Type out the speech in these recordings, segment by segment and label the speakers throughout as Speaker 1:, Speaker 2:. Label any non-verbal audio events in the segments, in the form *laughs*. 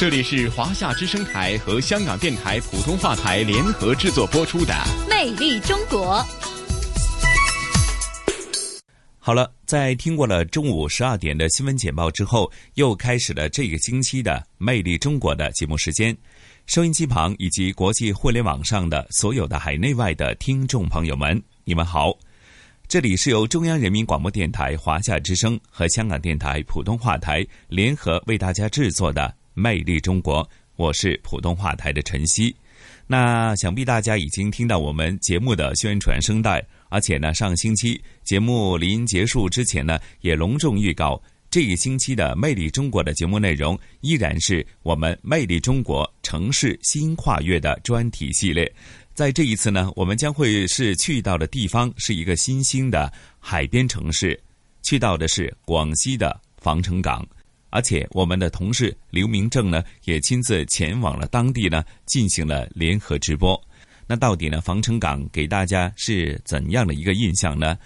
Speaker 1: 这里是华夏之声台和香港电台普通话台联合制作播出的《
Speaker 2: 魅力中国》。
Speaker 3: 好了，在听过了中午十二点的新闻简报之后，又开始了这个星期的《魅力中国》的节目时间。收音机旁以及国际互联网上的所有的海内外的听众朋友们，你们好！这里是由中央人民广播电台华夏之声和香港电台普通话台联合为大家制作的。魅力中国，我是普通话台的晨曦。那想必大家已经听到我们节目的宣传声带，而且呢，上星期节目临结束之前呢，也隆重预告这一星期的《魅力中国》的节目内容依然是我们《魅力中国城市新跨越》的专题系列。在这一次呢，我们将会是去到的地方是一个新兴的海边城市，去到的是广西的防城港。而且我们的同事刘明正呢，也亲自前往了当地呢，进行了联合直播。那到底呢，防城港给大家是怎样的一个印象呢？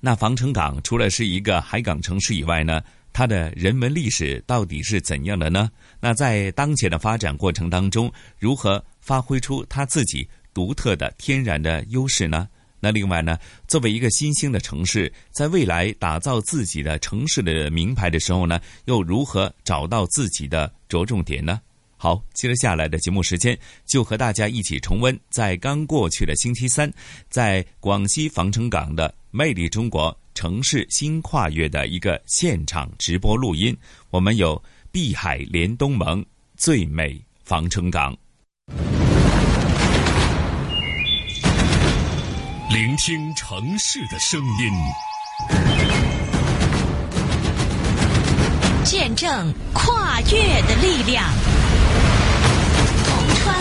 Speaker 3: 那防城港除了是一个海港城市以外呢，它的人文历史到底是怎样的呢？那在当前的发展过程当中，如何发挥出它自己独特的天然的优势呢？那另外呢，作为一个新兴的城市，在未来打造自己的城市的名牌的时候呢，又如何找到自己的着重点呢？好，接着下来的节目时间，就和大家一起重温在刚过去的星期三，在广西防城港的魅力中国城市新跨越的一个现场直播录音。我们有碧海连东盟最美防城港。
Speaker 4: 聆听城市的声音，
Speaker 5: 见证跨越的力量。铜川、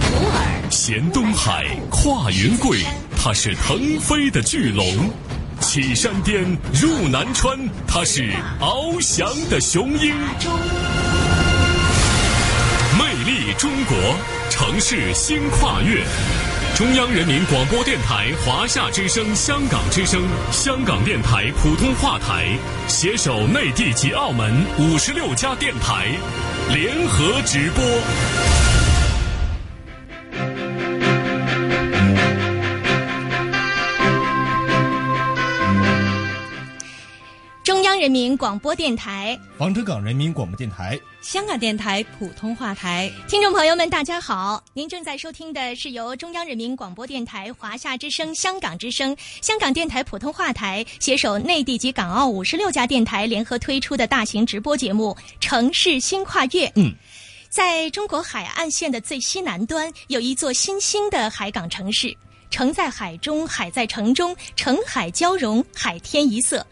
Speaker 5: 普洱、
Speaker 4: 衔东海、跨云贵，它是腾飞的巨龙；起山巅、入南川，它是翱翔的雄鹰。魅力中国，城市新跨越。中央人民广播电台、华夏之声、香港之声、香港电台普通话台携手内地及澳门五十六家电台联合直播。
Speaker 5: 中央人民广播电台、
Speaker 6: 防城港人民广播电台、
Speaker 7: 香港电台普通话台，
Speaker 5: 听众朋友们，大家好！您正在收听的是由中央人民广播电台、华夏之声、香港之声、香港电台普通话台携手内地及港澳五十六家电台联合推出的大型直播节目《城市新跨越》。
Speaker 6: 嗯，
Speaker 5: 在中国海岸线的最西南端，有一座新兴的海港城市，城在海中，海在城中，城海交融，海天一色。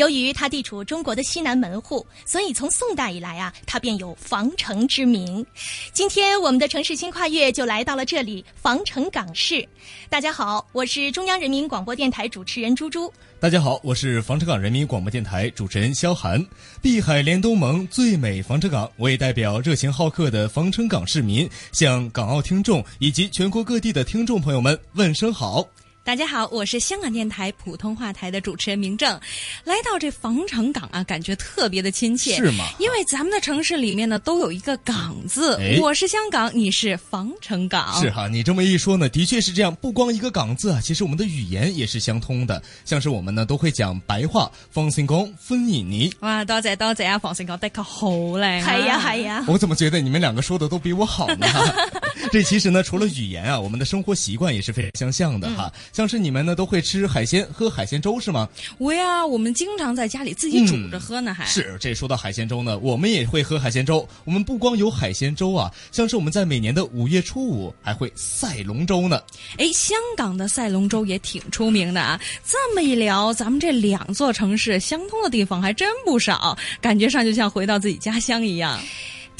Speaker 5: 由于它地处中国的西南门户，所以从宋代以来啊，它便有防城之名。今天我们的城市新跨越就来到了这里——防城港市。大家好，我是中央人民广播电台主持人朱朱。
Speaker 6: 大家好，我是防城港人民广播电台主持人肖涵。碧海连东盟最美防城港，我也代表热情好客的防城港市民，向港澳听众以及全国各地的听众朋友们问声好。
Speaker 7: 大家好，我是香港电台普通话台的主持人明正，来到这防城港啊，感觉特别的亲切，
Speaker 6: 是吗？
Speaker 7: 因为咱们的城市里面呢，都有一个港字，我是香港，你是防城港，
Speaker 6: 是哈。你这么一说呢，的确是这样。不光一个港字啊，其实我们的语言也是相通的，像是我们呢都会讲白话。防城港分印尼，
Speaker 7: 哇，多谢多谢啊！防城港的确好靚，
Speaker 5: 係呀係呀。
Speaker 6: 我怎么觉得你们两个说的都比我好呢？*laughs* 这其实呢，除了语言啊，我们的生活习惯也是非常相像的哈。像是你们呢都会吃海鲜、喝海鲜粥是吗？
Speaker 7: 我呀，我们经常在家里自己煮着喝呢。还
Speaker 6: 是这说到海鲜粥呢，我们也会喝海鲜粥。我们不光有海鲜粥啊，像是我们在每年的五月初五还会赛龙舟呢。
Speaker 7: 哎，香港的赛龙舟也挺出名的啊。这么一聊，咱们这两座城市相通的地方还真不少，感觉上就像回到自己家乡一樣。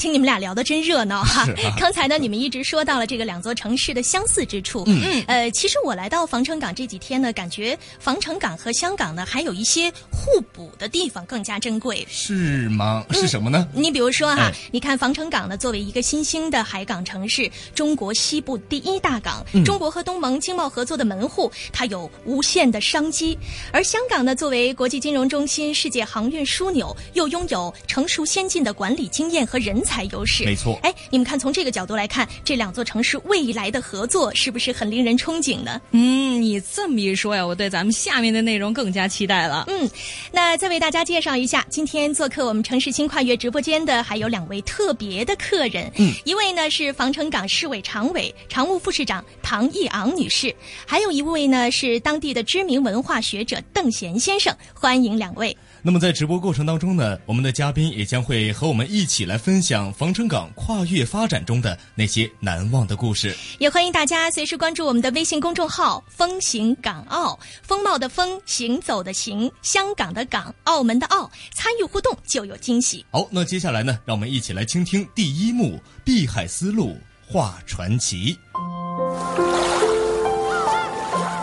Speaker 5: 听你们俩聊的真热闹哈！*laughs* 刚才呢，你们一直说到了这个两座城市的相似之处。嗯嗯。呃，其实我来到防城港这几天呢，感觉防城港和香港呢还有一些互补的地方更加珍贵。
Speaker 6: 是吗？是什么呢？
Speaker 5: 你比如说哈，你看防城港呢，作为一个新兴的海港城市，中国西部第一大港，中国和东盟经贸合作的门户，它有无限的商机。而香港呢，作为国际金融中心、世界航运枢纽，又拥有成熟先进的管理经验和人才优势。
Speaker 6: 没错。
Speaker 5: 哎，你们看，从这个角度来看，这两座城市未来的合作是不是很令人憧憬呢？
Speaker 7: 嗯，你这么一说呀，我对咱们下面的内容更加期待了。
Speaker 5: 嗯，那再为大家介绍一下，今天做客我们城市新跨越直播间的还有两位特别的客人。嗯，一位呢是防城港市委常委、常务副市长唐义昂女士，还有一位呢是当地的知名文化学者邓贤先生。欢迎两位。
Speaker 6: 那么在直播过程当中呢，我们的嘉宾也将会和我们一起来分享防城港跨越发展中的那些难忘的故事。
Speaker 5: 也欢迎大家随时关注我们的微信公众号“风行港澳”，风貌的风，行走的行，香港的港，澳门的澳，参与互动就有惊喜。
Speaker 6: 好，那接下来呢，让我们一起来倾听第一幕《碧海丝路画传奇》。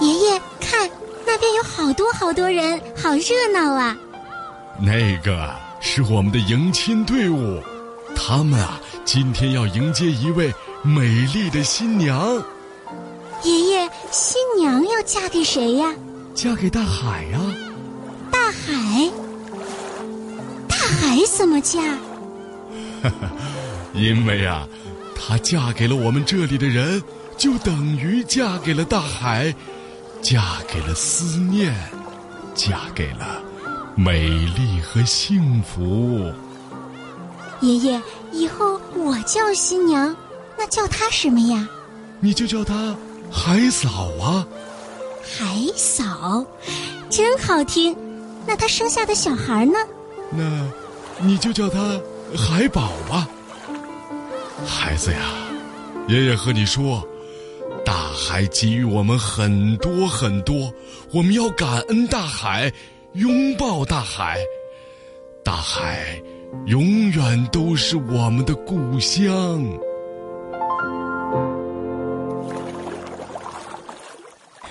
Speaker 8: 爷爷，看那边有好多好多人，好热闹啊！
Speaker 9: 那个是我们的迎亲队伍，他们啊，今天要迎接一位美丽的新娘。
Speaker 8: 爷爷，新娘要嫁给谁呀？
Speaker 9: 嫁给大海呀！
Speaker 8: 大海？大海怎么嫁？
Speaker 9: 哈哈，因为啊，她嫁给了我们这里的人，就等于嫁给了大海，嫁给了思念，嫁给了。美丽和幸福。
Speaker 8: 爷爷，以后我叫新娘，那叫她什么呀？
Speaker 9: 你就叫她海嫂啊。
Speaker 8: 海嫂，真好听。那她生下的小孩呢？
Speaker 9: 那，你就叫她海宝吧。孩子呀，爷爷和你说，大海给予我们很多很多，我们要感恩大海。拥抱大海，大海永远都是我们的故乡。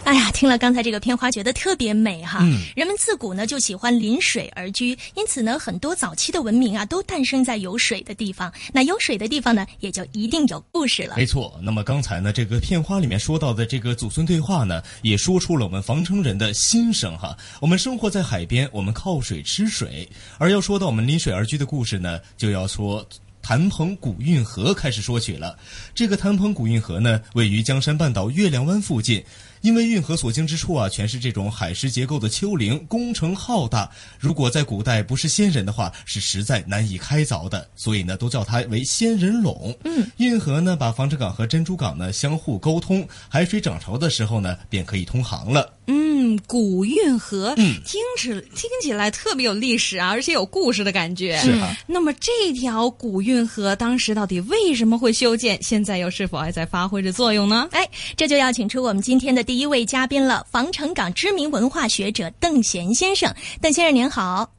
Speaker 5: 哎呀，听了刚才这个片花，觉得特别美哈。嗯，人们自古呢就喜欢临水而居，因此呢，很多早期的文明啊都诞生在有水的地方。那有水的地方呢，也就一定有故事了。
Speaker 6: 没错。那么刚才呢，这个片花里面说到的这个祖孙对话呢，也说出了我们防城人的心声哈。我们生活在海边，我们靠水吃水。而要说到我们临水而居的故事呢，就要说。谭棚古运河开始说起了，这个谭棚古运河呢，位于江山半岛月亮湾附近。因为运河所经之处啊，全是这种海蚀结构的丘陵，工程浩大。如果在古代不是仙人的话，是实在难以开凿的。所以呢，都叫它为仙人垄。嗯，运河呢，把防城港和珍珠港呢相互沟通，海水涨潮的时候呢，便可以通航了。
Speaker 7: 嗯，古运河，嗯，听起听起来特别有历史啊，而且有故事的感觉。
Speaker 6: 是啊。
Speaker 7: 那么这条古运河当时到底为什么会修建？现在又是否还在发挥着作用呢？
Speaker 5: 哎，这就要请出我们今天的第一位嘉宾了，防城港知名文化学者邓贤先生。邓先生您好。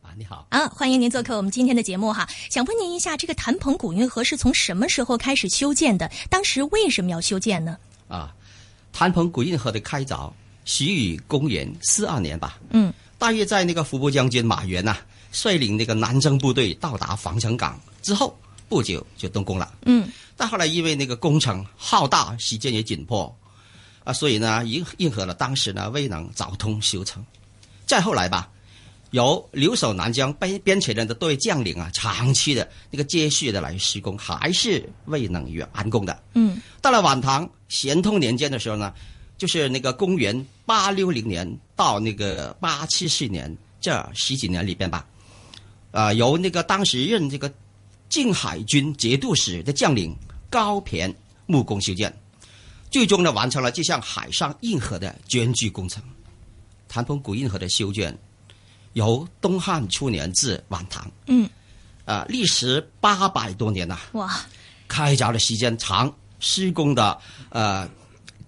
Speaker 10: 啊，你好。
Speaker 5: 啊，欢迎您做客我们今天的节目哈。想问您一下，这个谭棚古运河是从什么时候开始修建的？当时为什么要修建呢？
Speaker 10: 啊。谭棚古运河的开凿始于公元四二年吧，嗯，大约在那个伏波将军马援呐率领那个南征部队到达防城港之后不久就动工了，嗯，但后来因为那个工程浩大，时间也紧迫，啊，所以呢应应和了当时呢未能早通修成。再后来吧，由留守南疆边边陲人的多位将领啊，长期的那个接续的来施工，还是未能完工的，嗯，到了晚唐。咸通年间的时候呢，就是那个公元八六零年到那个八七四年这十几年里边吧，啊，由那个当时任这个靖海军节度使的将领高骈木工修建，最终呢完成了这项海上运河的艰巨工程。谭棚古运河的修建由东汉初年至晚唐，嗯，啊，历时八百多年呐，哇，开凿的时间长。施工的呃，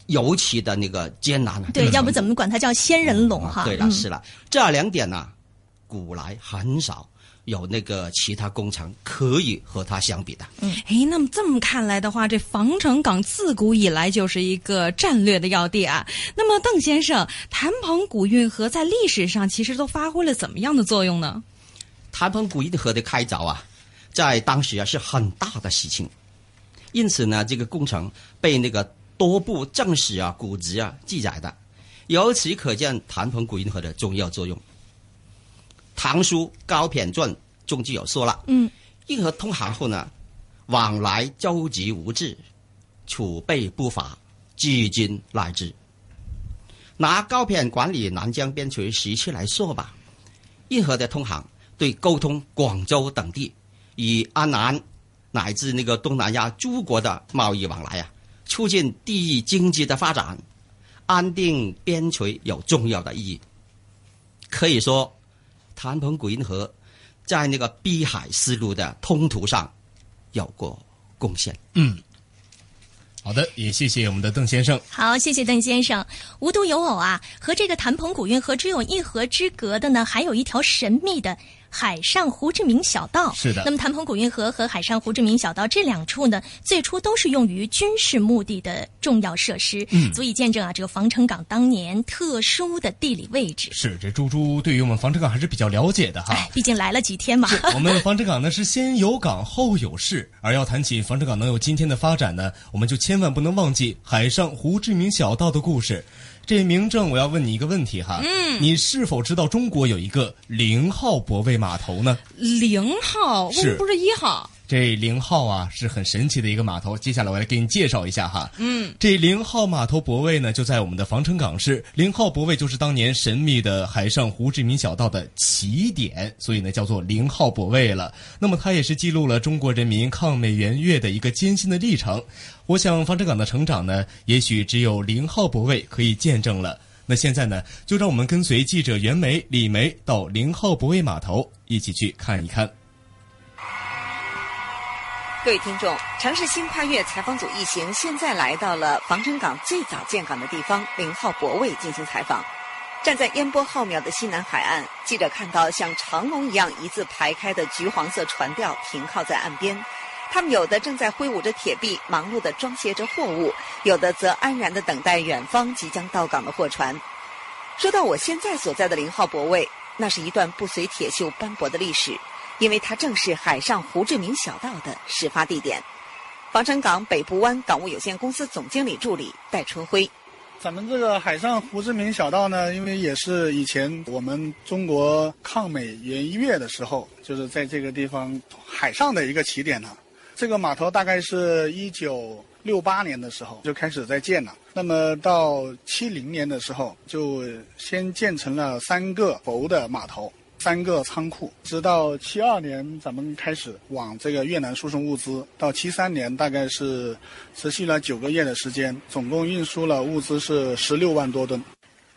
Speaker 10: 尤其的那个艰难了。
Speaker 5: 对，要不怎么管它叫仙人龙哈？
Speaker 10: 对了，是了，这两点呢，古来很少有那个其他工程可以和它相比的。
Speaker 7: 嗯，哎，那么这么看来的话，这防城港自古以来就是一个战略的要地啊。那么，邓先生，谭鹏古运河在历史上其实都发挥了怎么样的作用呢？
Speaker 10: 谭鹏古运河的开凿啊，在当时啊是很大的事情，因此呢，这个工程被那个多部正史啊、古籍啊记载的，由此可见谭鹏古运河的重要作用。《唐书·高骈传》中就有说了：“
Speaker 7: 嗯，
Speaker 10: 运河通航后呢，往来舟楫无滞，储备不乏，至今赖之。”拿高骈管理南疆边陲时期来说吧，运河的通航对沟通广州等地与安南乃至那个东南亚诸国的贸易往来啊，促进地域经济的发展，安定边陲有重要的意义。可以说。谭鹏古运河在那个碧海丝路的通途上有过贡献。
Speaker 6: 嗯，好的，也谢谢我们的邓先生。
Speaker 5: 好，谢谢邓先生。无独有偶啊，和这个谭鹏古运河只有一河之隔的呢，还有一条神秘的。海上胡志明小道
Speaker 6: 是的，
Speaker 5: 那么谭鹏古运河和海上胡志明小道这两处呢，最初都是用于军事目的的重要设施，
Speaker 6: 嗯，
Speaker 5: 足以见证啊这个防城港当年特殊的地理位置。
Speaker 6: 是，这猪猪对于我们防城港还是比较了解的哈，
Speaker 5: 毕竟来了几天嘛。*laughs*
Speaker 6: 我们防城港呢是先有港后有市，而要谈起防城港能有今天的发展呢，我们就千万不能忘记海上胡志明小道的故事。这明正，我要问你一个问题哈，
Speaker 7: 嗯，
Speaker 6: 你是否知道中国有一个零号泊位码头呢？
Speaker 7: 零号，
Speaker 6: 是
Speaker 7: 不是一号？
Speaker 6: 这零号啊是很神奇的一个码头，接下来我来给你介绍一下哈。
Speaker 7: 嗯，
Speaker 6: 这零号码头泊位呢就在我们的防城港市，零号泊位就是当年神秘的海上胡志明小道的起点，所以呢叫做零号泊位了。那么它也是记录了中国人民抗美援越的一个艰辛的历程。我想防城港的成长呢，也许只有零号泊位可以见证了。那现在呢，就让我们跟随记者袁梅、李梅到零号泊位码头一起去看一看。
Speaker 11: 各位听众，城市新跨越采访组一行现在来到了防城港最早建港的地方零号泊位进行采访。站在烟波浩渺的西南海岸，记者看到像长龙一样一字排开的橘黄色船吊停靠在岸边，他们有的正在挥舞着铁臂，忙碌地装卸着货物；有的则安然地等待远方即将到港的货船。说到我现在所在的零号泊位，那是一段不随铁锈斑驳的历史。因为它正是海上胡志明小道的始发地点。防城港北部湾港务有限公司总经理助理戴春辉，
Speaker 12: 咱们这个海上胡志明小道呢，因为也是以前我们中国抗美援越的时候，就是在这个地方海上的一个起点呢。这个码头大概是一九六八年的时候就开始在建了，那么到七零年的时候就先建成了三个浮的码头。三个仓库，直到七二年，咱们开始往这个越南输送物资。到七三年，大概是持续了九个月的时间，总共运输了物资是十六万多吨。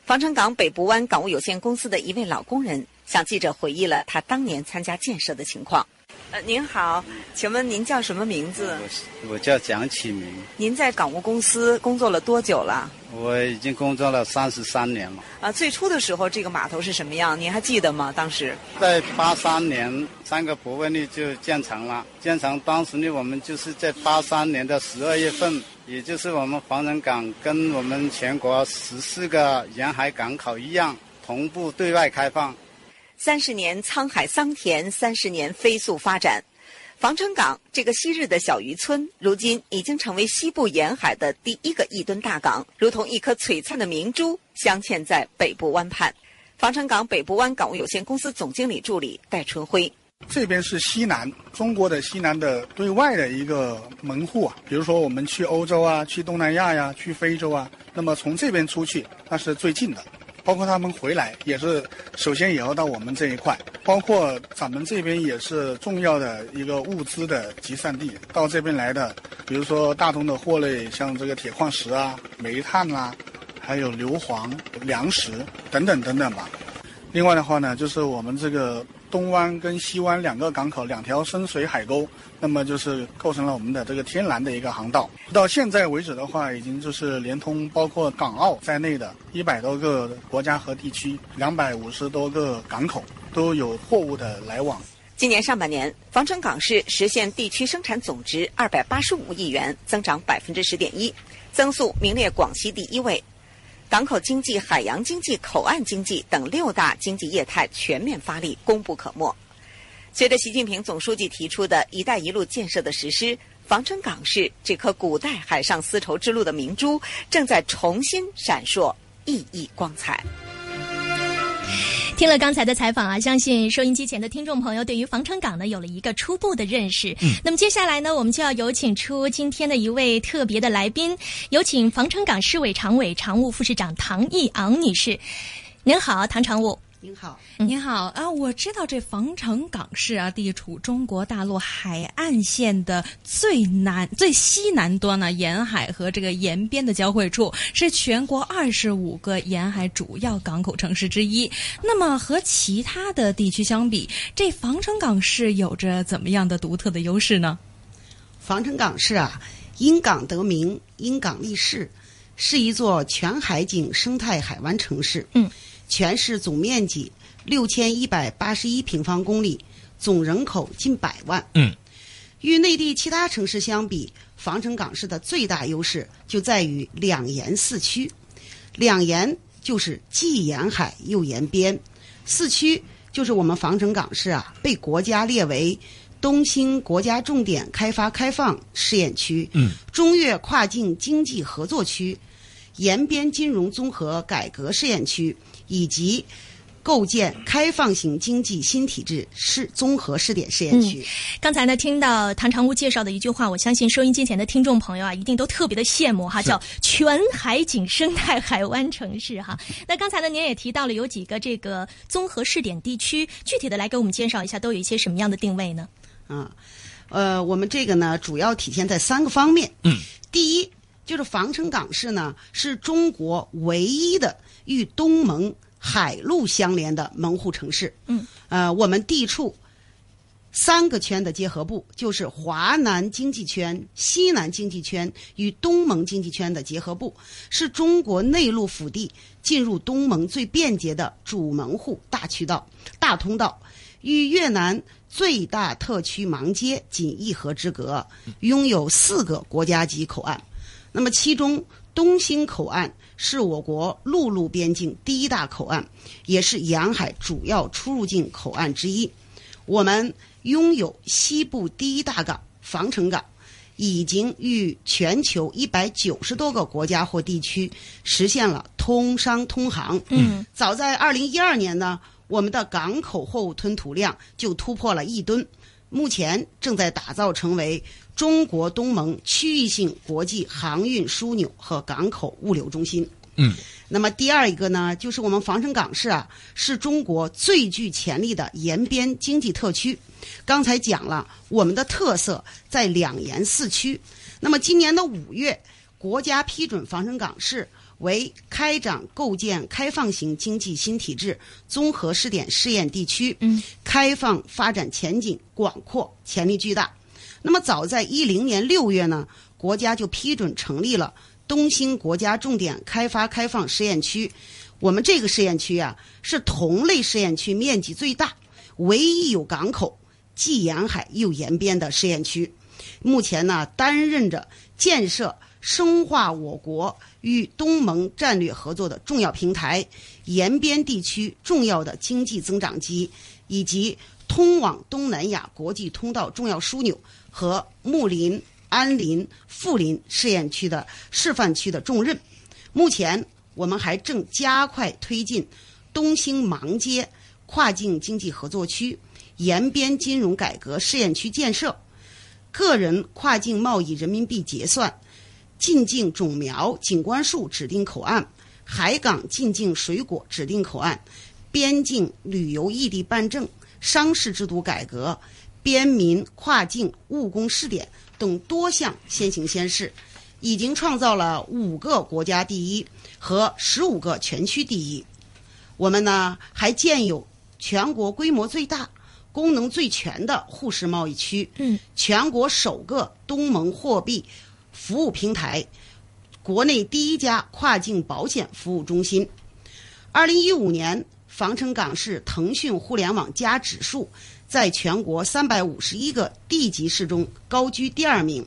Speaker 11: 防城港北部湾港务有限公司的一位老工人向记者回忆了他当年参加建设的情况。呃，您好，请问您叫什么名字？
Speaker 13: 我我叫蒋启明。
Speaker 11: 您在港务公司工作了多久了？
Speaker 13: 我已经工作了三十三年了。
Speaker 11: 啊，最初的时候这个码头是什么样？您还记得吗？当时
Speaker 13: 在八三年，三个泊位呢就建成了。建成当时呢，我们就是在八三年的十二月份，也就是我们防城港跟我们全国十四个沿海港口一样，同步对外开放。
Speaker 11: 三十年沧海桑田，三十年飞速发展。防城港这个昔日的小渔村，如今已经成为西部沿海的第一个亿吨大港，如同一颗璀璨的明珠镶嵌在北部湾畔。防城港北部湾港务有限公司总经理助理戴春辉：
Speaker 12: 这边是西南，中国的西南的对外的一个门户啊。比如说我们去欧洲啊，去东南亚呀，去非洲啊，那么从这边出去，那是最近的。包括他们回来也是，首先也要到我们这一块。包括咱们这边也是重要的一个物资的集散地。到这边来的，比如说大宗的货类，像这个铁矿石啊、煤炭啊，还有硫磺、粮食等等等等吧。另外的话呢，就是我们这个。东湾跟西湾两个港口，两条深水海沟，那么就是构成了我们的这个天然的一个航道。到现在为止的话，已经就是连通包括港澳在内的一百多个国家和地区，两百五十多个港口都有货物的来往。
Speaker 11: 今年上半年，防城港市实现地区生产总值二百八十五亿元，增长百分之十点一，增速名列广西第一位。港口经济、海洋经济、口岸经济等六大经济业态全面发力，功不可没。随着习近平总书记提出的一带一路建设的实施，防城港市这颗古代海上丝绸之路的明珠正在重新闪烁，熠熠光彩。
Speaker 5: 听了刚才的采访啊，相信收音机前的听众朋友对于防城港呢有了一个初步的认识。嗯，那么接下来呢，我们就要有请出今天的一位特别的来宾，有请防城港市委常委、常务副市长唐义昂女士。您好，唐常务。
Speaker 14: 您好，
Speaker 7: 您好啊！我知道这防城港市啊，地处中国大陆海岸线的最南、最西南端呢，沿海和这个沿边的交汇处，是全国二十五个沿海主要港口城市之一。那么和其他的地区相比，这防城港市有着怎么样的独特的优势呢？
Speaker 14: 防城港市啊，因港得名，因港立市，是一座全海景生态海湾城市。
Speaker 5: 嗯。
Speaker 14: 全市总面积六千一百八十一平方公里，总人口近百万。
Speaker 6: 嗯，
Speaker 14: 与内地其他城市相比，防城港市的最大优势就在于两沿四区。两沿就是既沿海又沿边，四区就是我们防城港市啊，被国家列为东兴国家重点开发开放试验区、
Speaker 6: 嗯，
Speaker 14: 中越跨境经济合作区、沿边金融综合改革试验区。以及构建开放型经济新体制试综合试点试验区。
Speaker 5: 嗯，刚才呢听到唐常务介绍的一句话，我相信收音机前的听众朋友啊，一定都特别的羡慕哈，叫全海景生态海湾城市哈。*laughs* 那刚才呢您也提到了有几个这个综合试点地区，具体的来给我们介绍一下，都有一些什么样的定位呢？
Speaker 14: 啊，呃，我们这个呢主要体现在三个方面。
Speaker 6: 嗯，
Speaker 14: 第一就是防城港市呢是中国唯一的与东盟。海陆相连的门户城市，
Speaker 5: 嗯，
Speaker 14: 呃，我们地处三个圈的结合部，就是华南经济圈、西南经济圈与东盟经济圈的结合部，是中国内陆腹地进入东盟最便捷的主门户大渠道、大通道，与越南最大特区芒街仅一河之隔，拥有四个国家级口岸。那么，其中东兴口岸。是我国陆路边境第一大口岸，也是沿海主要出入境口岸之一。我们拥有西部第一大港防城港，已经与全球一百九十多个国家或地区实现了通商通航。
Speaker 5: 嗯，
Speaker 14: 早在二零一二年呢，我们的港口货物吞吐量就突破了一吨，目前正在打造成为。中国东盟区域性国际航运枢纽和港口物流中心。
Speaker 6: 嗯，
Speaker 14: 那么第二一个呢，就是我们防城港市啊，是中国最具潜力的沿边经济特区。刚才讲了，我们的特色在两沿四区。那么今年的五月，国家批准防城港市为开展构建开放型经济新体制综合试点试验地区。
Speaker 5: 嗯，
Speaker 14: 开放发展前景广阔，潜力巨大。那么，早在一零年六月呢，国家就批准成立了东兴国家重点开发开放试验区。我们这个试验区啊，是同类试验区面积最大、唯一有港口、既沿海又沿边的试验区。目前呢，担任着建设、深化我国与东盟战略合作的重要平台，沿边地区重要的经济增长极，以及通往东南亚国际通道重要枢纽。和睦林、安林、富林试验区的示范区的重任。目前，我们还正加快推进东兴芒街跨境经济合作区沿边金融改革试验区建设，个人跨境贸易人民币结算、进境种苗、景观树指定口岸、海港进境水果指定口岸、边境旅游异地办证、商事制度改革。边民跨境务工试点等多项先行先试，已经创造了五个国家第一和十五个全区第一。我们呢还建有全国规模最大、功能最全的沪市贸易区，
Speaker 5: 嗯，
Speaker 14: 全国首个东盟货币服务平台，国内第一家跨境保险服务中心。二零一五年，防城港市腾讯互联网加指数。在全国三百五十一个地级市中高居第二名，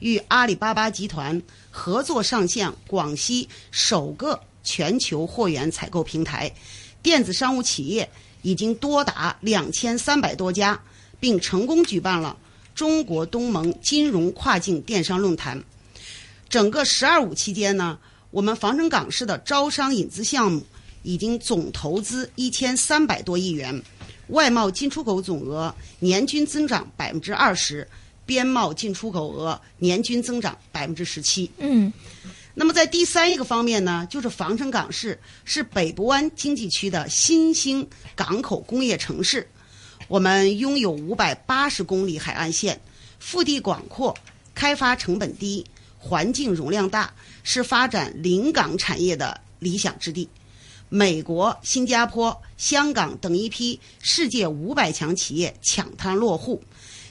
Speaker 14: 与阿里巴巴集团合作上线广西首个全球货源采购平台，电子商务企业已经多达两千三百多家，并成功举办了中国东盟金融跨境电商论坛。整个“十二五”期间呢，我们防城港市的招商引资项目已经总投资一千三百多亿元，外贸进出口总额年均增长百分之二十，边贸进出口额年均增长百分之十七。
Speaker 5: 嗯，
Speaker 14: 那么在第三一个方面呢，就是防城港市是北部湾经济区的新兴港口工业城市，我们拥有五百八十公里海岸线，腹地广阔，开发成本低。环境容量大，是发展临港产业的理想之地。美国、新加坡、香港等一批世界五百强企业抢滩落户，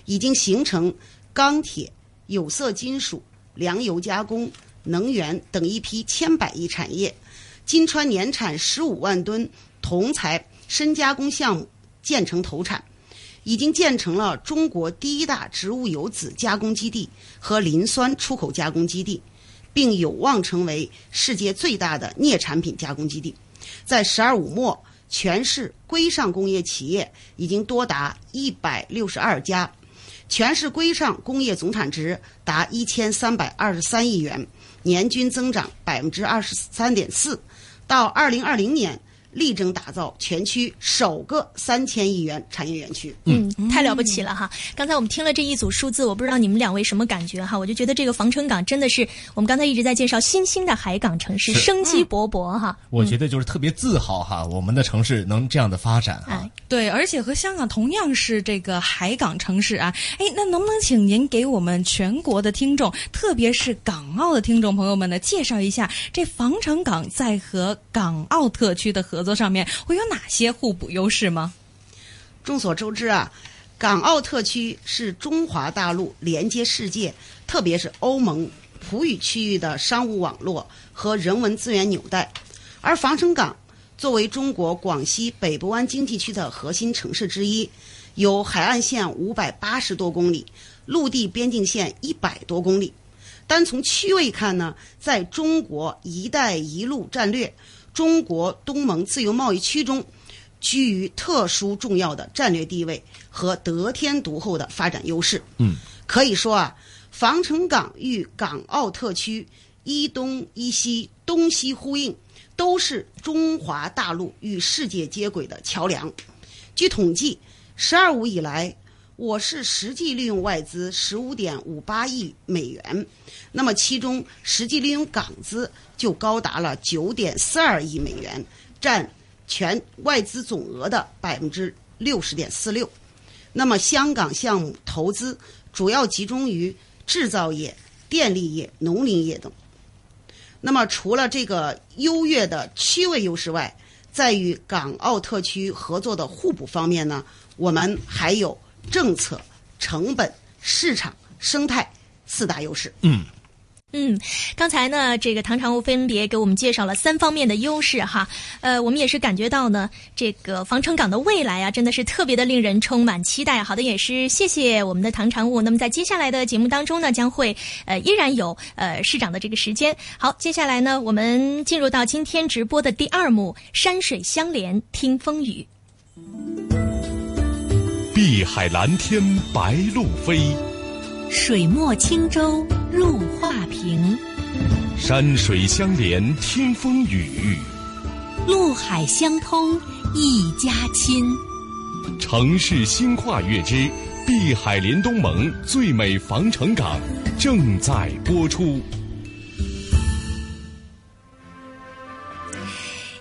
Speaker 14: 已经形成钢铁、有色金属、粮油加工、能源等一批千百亿产业。金川年产十五万吨铜材深加工项目建成投产。已经建成了中国第一大植物油籽加工基地和磷酸出口加工基地，并有望成为世界最大的镍产品加工基地。在“十二五”末，全市规上工业企业已经多达一百六十二家，全市规上工业总产值达一千三百二十三亿元，年均增长百分之二十三点四。到二零二零年。力争打造全区首个三千亿元产业园区。
Speaker 5: 嗯，太了不起了哈！刚才我们听了这一组数字，我不知道你们两位什么感觉哈？我就觉得这个防城港真的是我们刚才一直在介绍新兴的海港城市，生机勃勃哈。
Speaker 6: 我觉得就是特别自豪哈，我们的城市能这样的发展啊。
Speaker 7: 对，而且和香港同样是这个海港城市啊。哎，那能不能请您给我们全国的听众，特别是港澳的听众朋友们呢，介绍一下这防城港在和港澳特区的合？作上面会有哪些互补优势吗？
Speaker 14: 众所周知啊，港澳特区是中华大陆连接世界，特别是欧盟葡语区域的商务网络和人文资源纽带。而防城港作为中国广西北部湾经济区的核心城市之一，有海岸线五百八十多公里，陆地边境线一百多公里。单从区位看呢，在中国“一带一路”战略。中国东盟自由贸易区中，居于特殊重要的战略地位和得天独厚的发展优势。
Speaker 6: 嗯，
Speaker 14: 可以说啊，防城港与港澳特区一东一西、东西呼应，都是中华大陆与世界接轨的桥梁。据统计，“十二五”以来，我市实际利用外资十五点五八亿美元，那么其中实际利用港资。就高达了九点四二亿美元，占全外资总额的百分之六十点四六。那么，香港项目投资主要集中于制造业、电力业、农林业等。那么，除了这个优越的区位优势外，在与港澳特区合作的互补方面呢，我们还有政策、成本、市场、生态四大优势。
Speaker 6: 嗯。
Speaker 5: 嗯，刚才呢，这个唐常务分别给我们介绍了三方面的优势哈，呃，我们也是感觉到呢，这个防城港的未来啊，真的是特别的令人充满期待。好的，也是谢谢我们的唐常务。那么在接下来的节目当中呢，将会呃依然有呃市长的这个时间。好，接下来呢，我们进入到今天直播的第二幕，山水相连听风雨，
Speaker 4: 碧海蓝天白鹭飞。
Speaker 2: 水墨轻舟入画屏，
Speaker 4: 山水相连听风雨，
Speaker 2: 陆海相通一家亲。
Speaker 4: 城市新跨越之碧海连东盟最美防城港正在播出。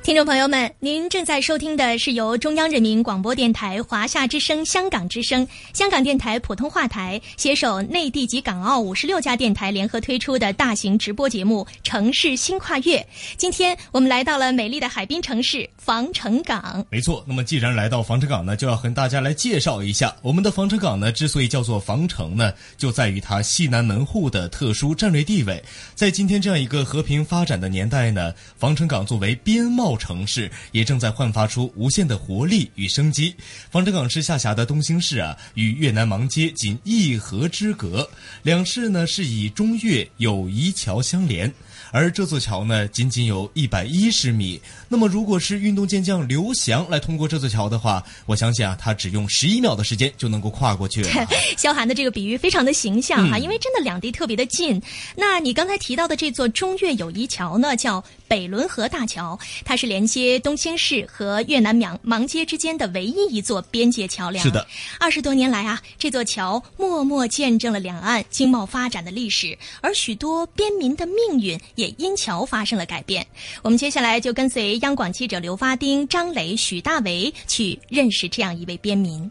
Speaker 5: 听众朋友们，您正在收听的是由中央人民广播电台华夏之声、香港之声、香港电台普通话台携手内地及港澳五十六家电台联合推出的大型直播节目《城市新跨越》。今天我们来到了美丽的海滨城市防城港。
Speaker 6: 没错，那么既然来到防城港呢，就要和大家来介绍一下我们的防城港呢。之所以叫做防城呢，就在于它西南门户的特殊战略地位。在今天这样一个和平发展的年代呢，防城港作为边贸。贸城市，也正在焕发出无限的活力与生机。防城港市下辖的东兴市啊，与越南芒街仅一河之隔，两市呢是以中越友谊桥相连。而这座桥呢，仅仅有一百一十米。那么，如果是运动健将刘翔来通过这座桥的话，我相信啊，他只用十一秒的时间就能够跨过去了。*laughs*
Speaker 5: 萧寒的这个比喻非常的形象哈，因为真的两地特别的近。那你刚才提到的这座中越友谊桥呢，叫北仑河大桥，它是连接东兴市和越南芒芒街之间的唯一一座边界桥梁。
Speaker 6: 是的，
Speaker 5: 二十多年来啊，这座桥默默见证了两岸经贸发展的历史，而许多边民的命运也。也因桥发生了改变。我们接下来就跟随央广记者刘发丁、张磊、许大为去认识这样一位边民。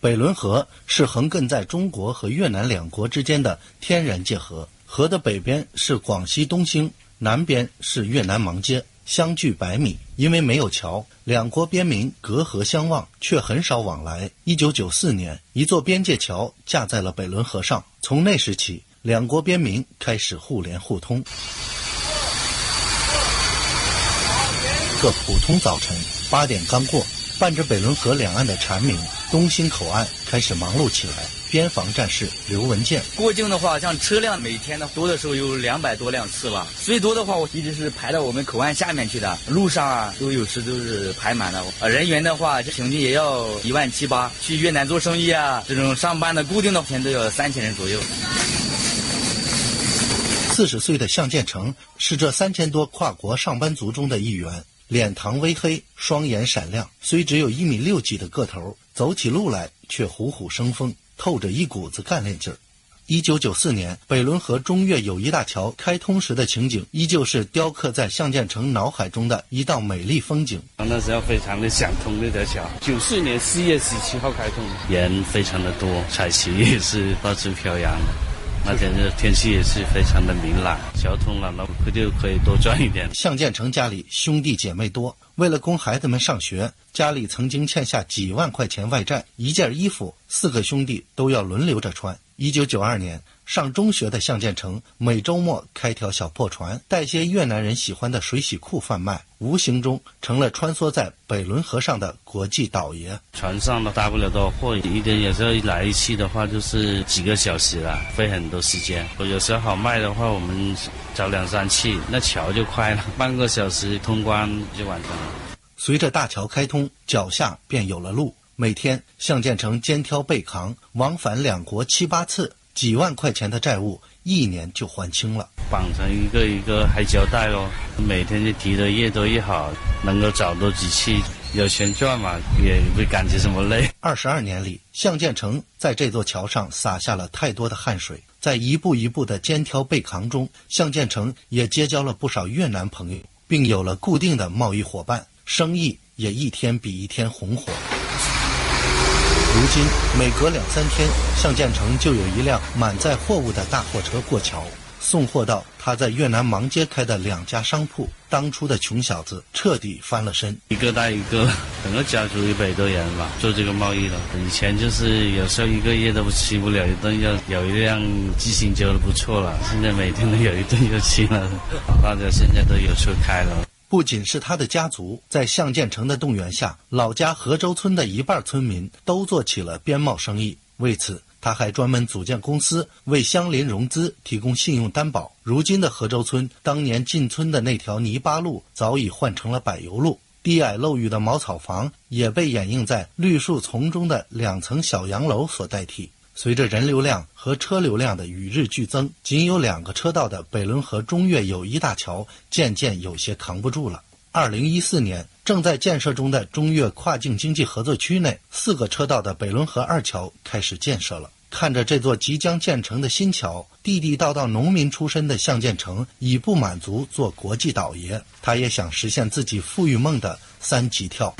Speaker 15: 北仑河是横亘在中国和越南两国之间的天然界河，河的北边是广西东兴，南边是越南芒街，相距百米。因为没有桥，两国边民隔河相望，却很少往来。一九九四年，一座边界桥架在了北仑河上，从那时起。两国边民开始互联互通。个普通早晨，八点刚过，伴着北仑河两岸的蝉鸣，东兴口岸开始忙碌起来。边防战士刘文健，
Speaker 16: 过境的话，像车辆每天呢多的时候有两百多辆次吧，最多的话我一直是排到我们口岸下面去的，路上啊都有时都是排满了。呃，人员的话平均也要一万七八，去越南做生意啊，这种上班的固定的天都要三千人左右。
Speaker 15: 四十岁的向建成是这三千多跨国上班族中的一员，脸庞微黑，双眼闪亮。虽只有一米六几的个头，走起路来却虎虎生风，透着一股子干练劲儿。一九九四年，北仑河中越友谊大桥开通时的情景，依旧是雕刻在向建成脑海中的一道美丽风景。
Speaker 17: 那时候非常的想通那条桥。九四年四月十七号开通，人非常的多，彩旗也是到处飘扬。那天的天气也是非常的明朗，交通了，那可就可以多赚一点。
Speaker 15: 向建成家里兄弟姐妹多，为了供孩子们上学，家里曾经欠下几万块钱外债，一件衣服四个兄弟都要轮流着穿。一九九二年。上中学的向建成每周末开条小破船，带些越南人喜欢的水洗裤贩卖，无形中成了穿梭在北仑河上的国际倒爷。
Speaker 17: 船上的大不了多货，一天有时候来一期的话就是几个小时了，费很多时间。我有时候好卖的话，我们找两三次，那桥就快了，半个小时通关就完成了。
Speaker 15: 随着大桥开通，脚下便有了路。每天向建成肩挑背扛，往返两国七八次。几万块钱的债务，一年就还清了。
Speaker 17: 绑成一个一个还交代哦，每天就提的越多越好，能够找多几期，有钱赚嘛，也不感觉什么累。
Speaker 15: 二十二年里，向建成在这座桥上洒下了太多的汗水，在一步一步的肩挑背扛中，向建成也结交了不少越南朋友，并有了固定的贸易伙伴，生意也一天比一天红火。如今每隔两三天，向建成就有一辆满载货物的大货车过桥，送货到他在越南芒街开的两家商铺。当初的穷小子彻底翻了身，
Speaker 17: 一个带一个，整个家族一百多人吧，做这个贸易的。以前就是有时候一个月都吃不了一顿，要有一辆机行车不错了。现在每天都有一顿就吃了，大家现在都有车开了。
Speaker 15: 不仅是他的家族，在向建成的动员下，老家河州村的一半村民都做起了边贸生意。为此，他还专门组建公司，为乡邻融资提供信用担保。如今的河州村，当年进村的那条泥巴路早已换成了柏油路，低矮漏雨的茅草房也被掩映在绿树丛中的两层小洋楼所代替。随着人流量和车流量的与日俱增，仅有两个车道的北仑河中越友谊大桥渐渐有些扛不住了。二零一四年，正在建设中的中越跨境经济合作区内，四个车道的北仑河二桥开始建设了。看着这座即将建成的新桥，地地道道农民出身的向建成已不满足做国际倒爷，他也想实现自己富裕梦的三级跳。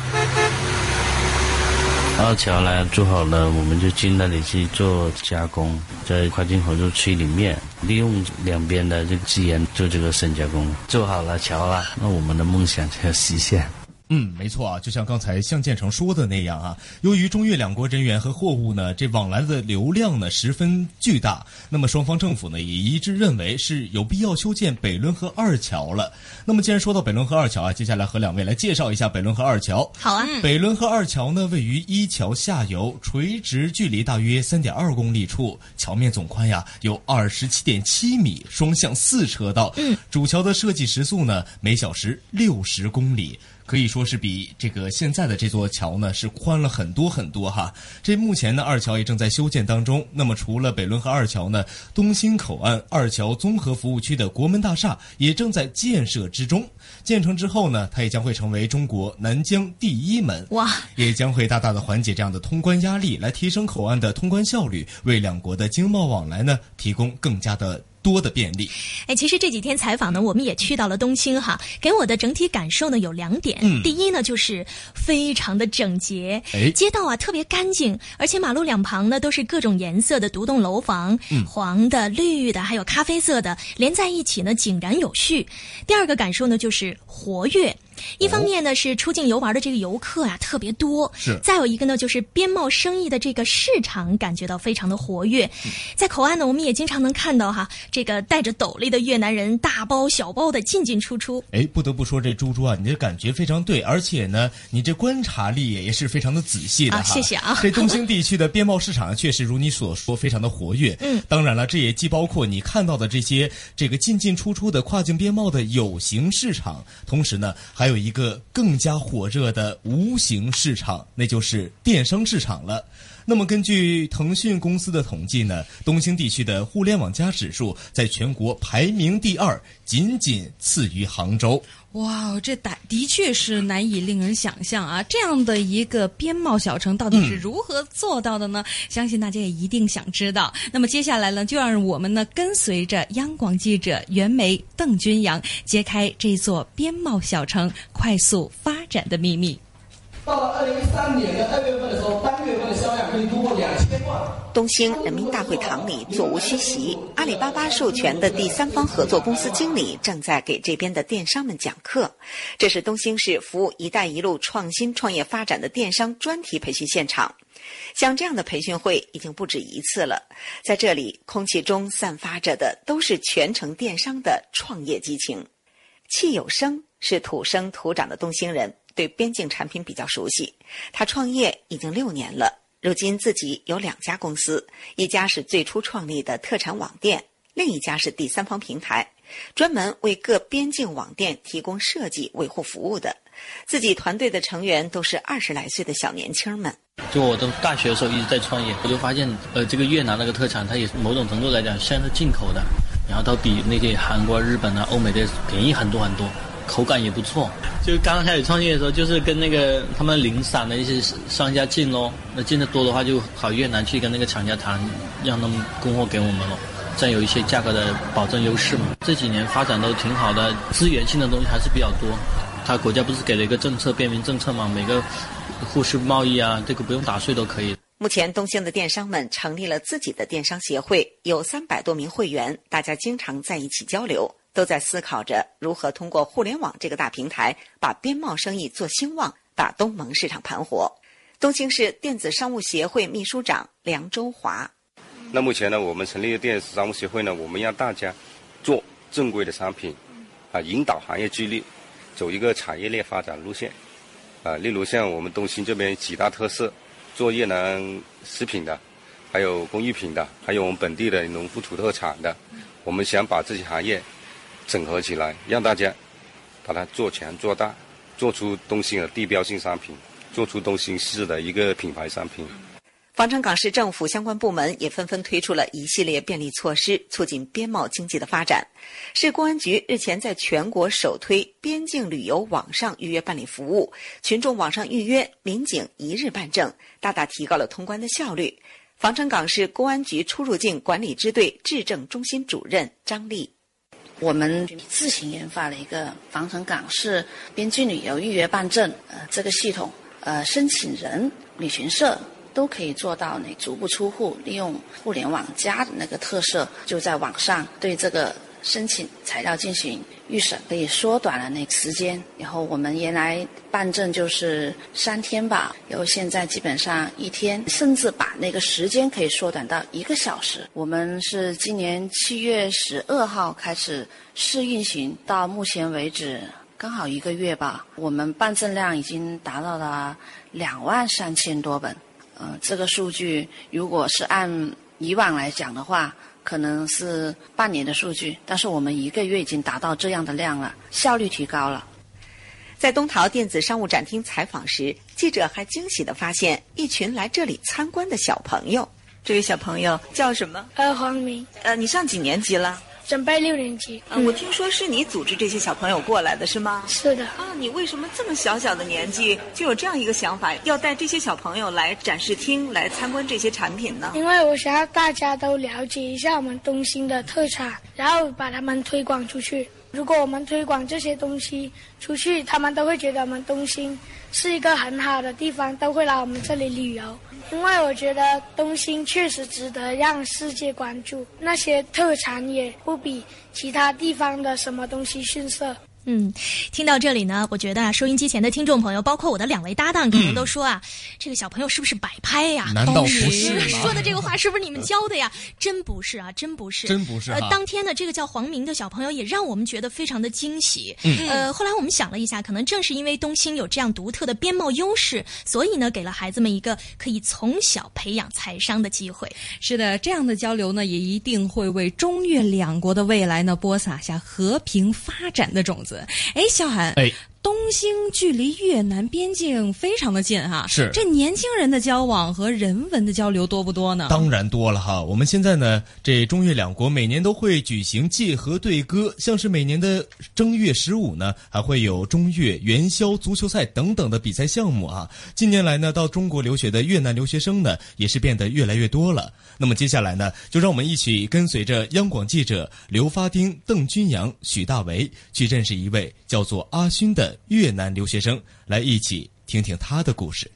Speaker 17: 二桥呢做好了，我们就进那里去做加工，在跨境合作区里面，利用两边的这个资源做这个深加工。做好了桥了，那我们的梦想就要实现。
Speaker 6: 嗯，没错啊，就像刚才向建成说的那样啊，由于中越两国人员和货物呢，这往来的流量呢十分巨大，那么双方政府呢也一致认为是有必要修建北仑河二桥了。那么既然说到北仑河二桥啊，接下来和两位来介绍一下北仑河二桥。
Speaker 5: 好啊，
Speaker 6: 北仑河二桥呢位于一桥下游，垂直距离大约三点二公里处，桥面总宽呀有二十七点七米，双向四车道。
Speaker 5: 嗯，
Speaker 6: 主桥的设计时速呢每小时六十公里。可以说是比这个现在的这座桥呢是宽了很多很多哈。这目前呢二桥也正在修建当中。那么除了北仑和二桥呢，东兴口岸二桥综合服务区的国门大厦也正在建设之中。建成之后呢，它也将会成为中国南疆第一门。
Speaker 5: 哇！
Speaker 6: 也将会大大的缓解这样的通关压力，来提升口岸的通关效率，为两国的经贸往来呢提供更加的。多的便利，
Speaker 5: 哎，其实这几天采访呢，我们也去到了东兴哈，给我的整体感受呢有两点。
Speaker 6: 嗯，
Speaker 5: 第一呢就是非常的整洁，
Speaker 6: 哎，
Speaker 5: 街道啊特别干净，而且马路两旁呢都是各种颜色的独栋楼房，
Speaker 6: 嗯，
Speaker 5: 黄的、绿的，还有咖啡色的，连在一起呢井然有序。第二个感受呢就是活跃。一方面呢是出境游玩的这个游客啊特别多，
Speaker 6: 是
Speaker 5: 再有一个呢就是边贸生意的这个市场感觉到非常的活跃，在口岸呢我们也经常能看到哈这个戴着斗笠的越南人大包小包的进进出出。
Speaker 6: 哎，不得不说这猪猪啊，你这感觉非常对，而且呢你这观察力也是非常的仔细的哈。
Speaker 5: 谢谢啊。
Speaker 6: 这东兴地区的边贸市场确实如你所说非常的活跃。
Speaker 5: 嗯，
Speaker 6: 当然了，这也既包括你看到的这些这个进进出出的跨境边贸的有形市场，同时呢还有一个更加火热的无形市场，那就是电商市场了。那么，根据腾讯公司的统计呢，东兴地区的互联网加指数在全国排名第二，仅仅次于杭州。
Speaker 7: 哇，这的的确是难以令人想象啊！这样的一个边贸小城到底是如何做到的呢？相信大家也一定想知道。那么接下来呢，就让我们呢跟随着央广记者袁梅、邓君阳，揭开这座边贸小城快速发展的秘密。
Speaker 18: 到了二零一三年的二月份的时候，单月份的销量可以突破两千万。
Speaker 11: 东兴人民大会堂里座无虚席，阿里巴巴授权的第三方合作公司经理正在给这边的电商们讲课。这是东兴市服务“一带一路”创新创业发展的电商专题培训现场。像这样的培训会已经不止一次了，在这里，空气中散发着的都是全程电商的创业激情。戚有生是土生土长的东兴人。对边境产品比较熟悉，他创业已经六年了，如今自己有两家公司，一家是最初创立的特产网店，另一家是第三方平台，专门为各边境网店提供设计维护服务的。自己团队的成员都是二十来岁的小年轻们。
Speaker 19: 就我的大学的时候一直在创业，我就发现，呃，这个越南那个特产，它也是某种程度来讲像是进口的，然后它比那些韩国、日本啊、欧美的便宜很多很多。口感也不错，就刚刚开始创业的时候，就是跟那个他们零散的一些商家进喽。那进的多的话，就跑越南去跟那个厂家谈，让他们供货给我们喽，占有一些价格的保证优势嘛。这几年发展都挺好的，资源性的东西还是比较多。他国家不是给了一个政策，便民政策嘛，每个互市贸易啊，这个不用打税都可以。
Speaker 11: 目前，东兴的电商们成立了自己的电商协会，有三百多名会员，大家经常在一起交流。都在思考着如何通过互联网这个大平台，把边贸生意做兴旺，把东盟市场盘活。东兴市电子商务协会秘书长梁周华。
Speaker 20: 那目前呢，我们成立的电子商务协会呢，我们让大家做正规的商品，啊，引导行业激励，走一个产业链发展路线，啊，例如像我们东兴这边几大特色，做越南食品的，还有工艺品的，还有我们本地的农副土特产的，我们想把这些行业。整合起来，让大家把它做强做大，做出东兴的地标性商品，做出东兴市的一个品牌商品。
Speaker 11: 防城港市政府相关部门也纷纷推出了一系列便利措施，促进边贸经济的发展。市公安局日前在全国首推边境旅游网上预约办理服务，群众网上预约，民警一日办证，大大提高了通关的效率。防城港市公安局出入境管理支队质证中心主任张丽。
Speaker 21: 我们自行研发了一个防城港市边境旅游预约办证，呃，这个系统，呃，申请人、旅行社都可以做到你足不出户，利用互联网加的那个特色，就在网上对这个申请材料进行。预审可以缩短了那个时间。然后我们原来办证就是三天吧，然后现在基本上一天，甚至把那个时间可以缩短到一个小时。我们是今年七月十二号开始试运行，到目前为止刚好一个月吧，我们办证量已经达到了两万三千多本。呃，这个数据如果是按以往来讲的话，可能是半年的数据，但是我们一个月已经达到这样的量了，效率提高了。
Speaker 11: 在东陶电子商务展厅采访时，记者还惊喜地发现一群来这里参观的小朋友。这位小朋友叫什么？
Speaker 22: 呃，黄明。
Speaker 11: 呃，你上几年级了？
Speaker 22: 准备六年级。
Speaker 11: 嗯，我听说是你组织这些小朋友过来的，是吗？
Speaker 22: 是的。
Speaker 11: 啊，你为什么这么小小的年纪就有这样一个想法，要带这些小朋友来展示厅来参观这些产品呢？
Speaker 22: 因为我想要大家都了解一下我们东兴的特产，然后把他们推广出去。如果我们推广这些东西出去，他们都会觉得我们东兴是一个很好的地方，都会来我们这里旅游。因为我觉得东兴确实值得让世界关注，那些特产也不比其他地方的什么东西逊色。
Speaker 5: 嗯，听到这里呢，我觉得啊，收音机前的听众朋友，包括我的两位搭档，可能都说啊，这个小朋友是不是摆拍呀？
Speaker 6: 难道不是吗？
Speaker 5: 说的这个话是不是你们教的呀？真不是啊，真不是，
Speaker 6: 真不是。
Speaker 5: 呃，当天呢，这个叫黄明的小朋友也让我们觉得非常的惊喜。
Speaker 6: 嗯。
Speaker 5: 呃，后来我们想了一下，可能正是因为东兴有这样独特的边贸优势，所以呢，给了孩子们一个可以从小培养财商的机会。
Speaker 7: 是的，这样的交流呢，也一定会为中越两国的未来呢，播撒下和平发展的种子。哎，小韩，
Speaker 6: 哎，
Speaker 7: 东兴距离越南边境非常的近哈，
Speaker 6: 是
Speaker 7: 这年轻人的交往和人文的交流多不多呢？
Speaker 6: 当然多了哈。我们现在呢，这中越两国每年都会举行界河对歌，像是每年的正月十五呢，还会有中越元宵足球赛等等的比赛项目啊。近年来呢，到中国留学的越南留学生呢，也是变得越来越多了。那么接下来呢，就让我们一起跟随着央广记者刘发丁、邓君阳、许大为去认识一位叫做阿勋的越南留学生，来一起听听他的故事。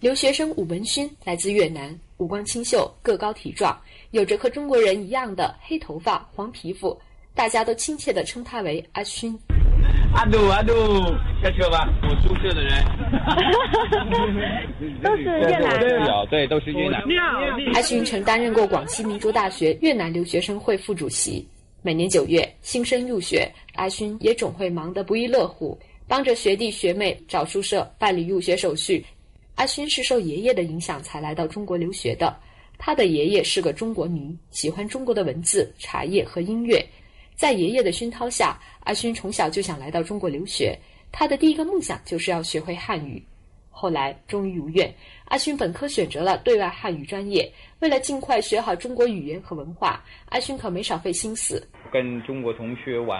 Speaker 23: 留学生武文勋来自越南，五官清秀，个高体壮，有着和中国人一样的黑头发、黄皮肤，大家都亲切地称他为阿勋。
Speaker 24: 阿杜阿杜，下车吧，我宿舍的人。*laughs*
Speaker 23: 都是越南
Speaker 24: 人，对，都是越南。
Speaker 23: 阿勋曾担任过广西民族大学越南留学生会副主席。每年九月新生入学，阿勋也总会忙得不亦乐乎，帮着学弟学妹找宿舍、办理入学手续。阿勋是受爷爷的影响才来到中国留学的。他的爷爷是个中国迷，喜欢中国的文字、茶叶和音乐。在爷爷的熏陶下，阿勋从小就想来到中国留学。他的第一个梦想就是要学会汉语。后来终于如愿，阿勋本科选择了对外汉语专业。为了尽快学好中国语言和文化，阿勋可没少费心思。
Speaker 24: 跟中国同学玩，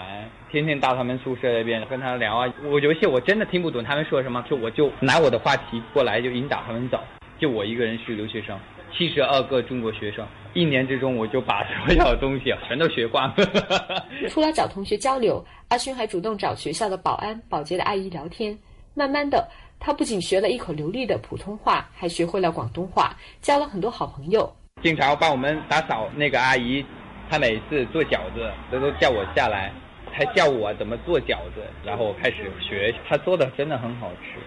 Speaker 24: 天天到他们宿舍那边跟他聊啊。我有些我真的听不懂他们说什么，就我就拿我的话题过来就引导他们走。就我一个人是留学生，七十二个中国学生，一年之中我就把所有东西全都学光了。*laughs* *laughs*
Speaker 23: 除了找同学交流，阿勋还主动找学校的保安、保洁的阿姨聊天。慢慢的，他不仅学了一口流利的普通话，还学会了广东话，交了很多好朋友。
Speaker 24: 经常帮我们打扫那个阿姨，她每次做饺子，她都叫我下来，还教我怎么做饺子，然后我开始学，她做的真的很好吃。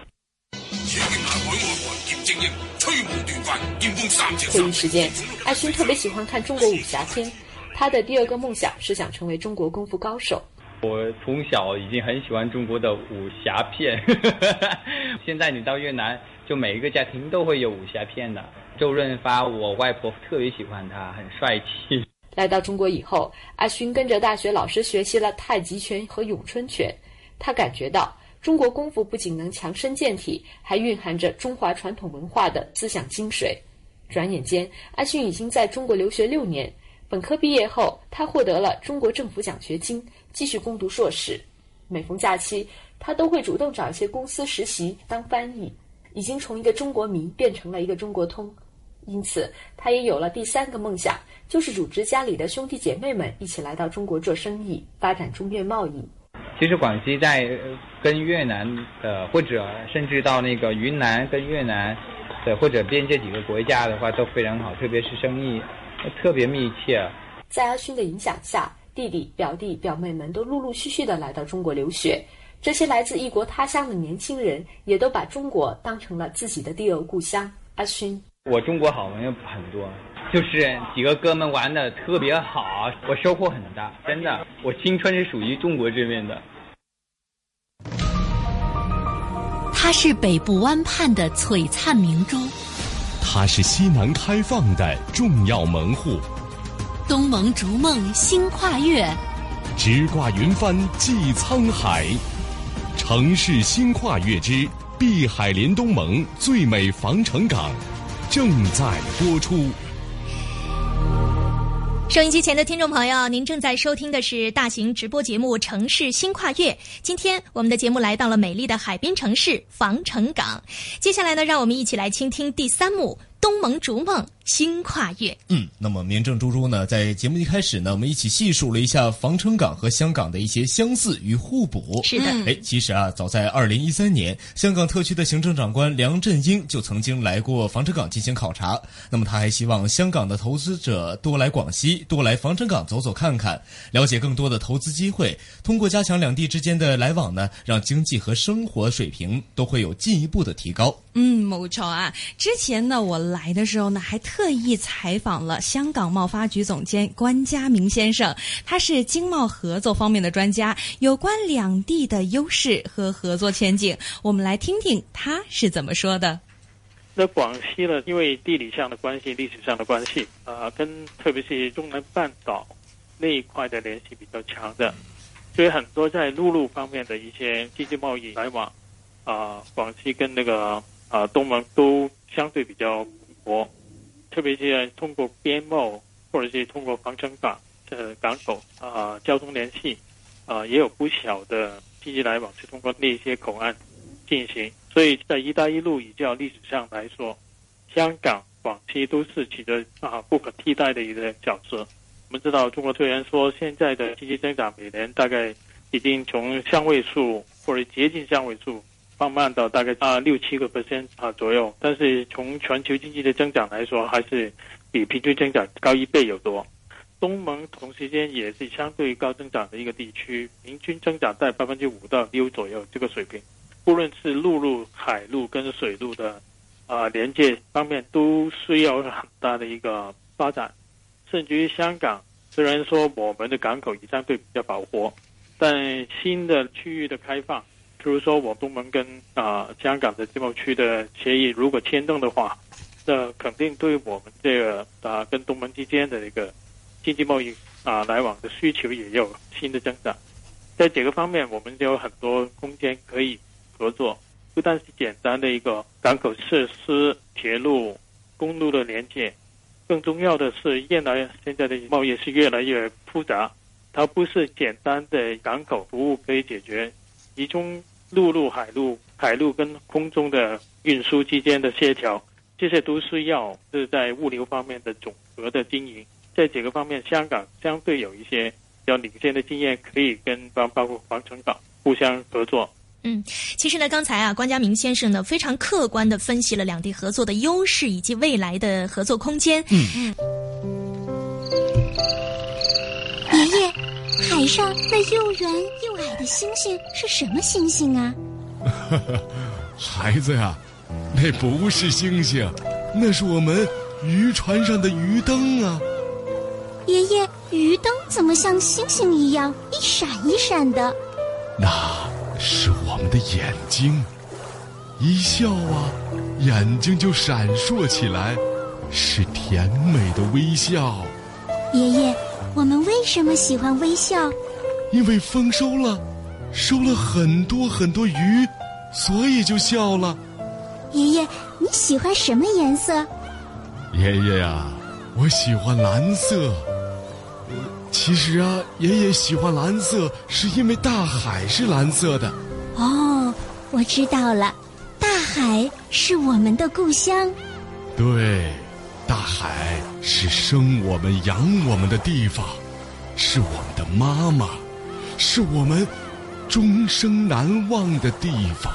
Speaker 23: 业余时间，阿勋特别喜欢看中国武侠片。他的第二个梦想是想成为中国功夫高手。
Speaker 24: 我从小已经很喜欢中国的武侠片，*laughs* 现在你到越南，就每一个家庭都会有武侠片的。周润发，我外婆特别喜欢他，很帅气。
Speaker 23: 来到中国以后，阿勋跟着大学老师学习了太极拳和咏春拳。他感觉到中国功夫不仅能强身健体，还蕴含着中华传统文化的思想精髓。转眼间，阿勋已经在中国留学六年。本科毕业后，他获得了中国政府奖学金，继续攻读硕士。每逢假期，他都会主动找一些公司实习当翻译，已经从一个中国迷变成了一个中国通。因此，他也有了第三个梦想，就是组织家里的兄弟姐妹们一起来到中国做生意，发展中越贸易。
Speaker 24: 其实广西在跟越南的，或者甚至到那个云南跟越南的，或者边界几个国家的话，都非常好，特别是生意。特别密切。
Speaker 23: 在阿勋的影响下，弟弟、表弟、表妹们都陆陆续续的来到中国留学。这些来自异国他乡的年轻人，也都把中国当成了自己的第二故乡。阿勋，
Speaker 24: 我中国好朋友很多，就是几个哥们玩的特别好，我收获很大，真的，我青春是属于中国这边的。
Speaker 2: 它是北部湾畔的璀璨明珠，
Speaker 4: 它是西南开放的重要门户，
Speaker 2: 东盟逐梦新跨越，
Speaker 4: 直挂云帆济沧海。城市新跨越之碧海连东盟最美防城港，正在播出。
Speaker 5: 收音机前的听众朋友，您正在收听的是大型直播节目《城市新跨越》。今天我们的节目来到了美丽的海滨城市防城港。接下来呢，让我们一起来倾听第三幕。东盟逐梦新跨越。
Speaker 6: 嗯，那么民政猪猪呢，在节目一开始呢，我们一起细数了一下防城港和香港的一些相似与互补。
Speaker 5: 是的，
Speaker 6: 哎，其实啊，早在二零一三年，香港特区的行政长官梁振英就曾经来过防城港进行考察。那么他还希望香港的投资者多来广西，多来防城港走走看看，了解更多的投资机会。通过加强两地之间的来往呢，让经济和生活水平都会有进一步的提高。
Speaker 7: 嗯，冇错啊。之前呢，我来的时候呢，还特意采访了香港贸发局总监关家明先生，他是经贸合作方面的专家，有关两地的优势和合作前景，我们来听听他是怎么说的。
Speaker 25: 那广西呢，因为地理上的关系、历史上的关系，啊，跟特别是中南半岛那一块的联系比较强的，所以很多在陆路方面的一些经济贸易来往，啊，广西跟那个。啊，东盟都相对比较蓬勃，特别是通过边贸或者是通过防城港的港口啊，交通联系啊，也有不小的经济来往是通过那些口岸进行。所以在“一带一路”以较历史上来说，香港、广西都是起着啊不可替代的一个角色。我们知道，中国虽然说现在的经济增长每年大概已经从双位数或者接近双位数。放慢到大概啊六七个 percent 啊左右，但是从全球经济的增长来说，还是比平均增长高一倍有多。东盟同时间也是相对高增长的一个地区，平均增长在百分之五到六左右这个水平。不论是陆路、海路跟水路的啊连接方面，都需要很大的一个发展。甚至于香港，虽然说我们的港口也相对比较饱和，但新的区域的开放。比如说，我东盟跟啊香港的自贸区的协议如果签订的话，那肯定对我们这个啊跟东盟之间的一个经济贸易啊来往的需求也有新的增长。在这个方面，我们就有很多空间可以合作，不但是简单的一个港口设施、铁路、公路的连接，更重要的是，越来现在的贸易是越来越复杂，它不是简单的港口服务可以解决。其中，陆路、海路、海路跟空中的运输之间的协调，这些都需要是在物流方面的总和的经营。在几个方面，香港相对有一些比较领先的经验，可以跟包包括防城港互相合作。
Speaker 5: 嗯，其实呢，刚才啊，关家明先生呢非常客观的分析了两地合作的优势以及未来的合作空间。
Speaker 6: 嗯
Speaker 5: 嗯，
Speaker 26: 海上那又圆又矮的星星是什么星星啊？*laughs*
Speaker 27: 孩子呀，那不是星星，那是我们渔船上的鱼灯啊。
Speaker 26: 爷爷，鱼灯怎么像星星一样一闪一闪的？
Speaker 27: 那是我们的眼睛，一笑啊，眼睛就闪烁起来，是甜美的微笑。
Speaker 26: 爷爷。我们为什么喜欢微笑？
Speaker 27: 因为丰收了，收了很多很多鱼，所以就笑了。
Speaker 26: 爷爷，你喜欢什么颜色？
Speaker 27: 爷爷呀，我喜欢蓝色。其实啊，爷爷喜欢蓝色，是因为大海是蓝色的。
Speaker 26: 哦，我知道了，大海是我们的故乡。
Speaker 27: 对。大海是生我们、养我们的地方，是我们的妈妈，是我们终生难忘的地方。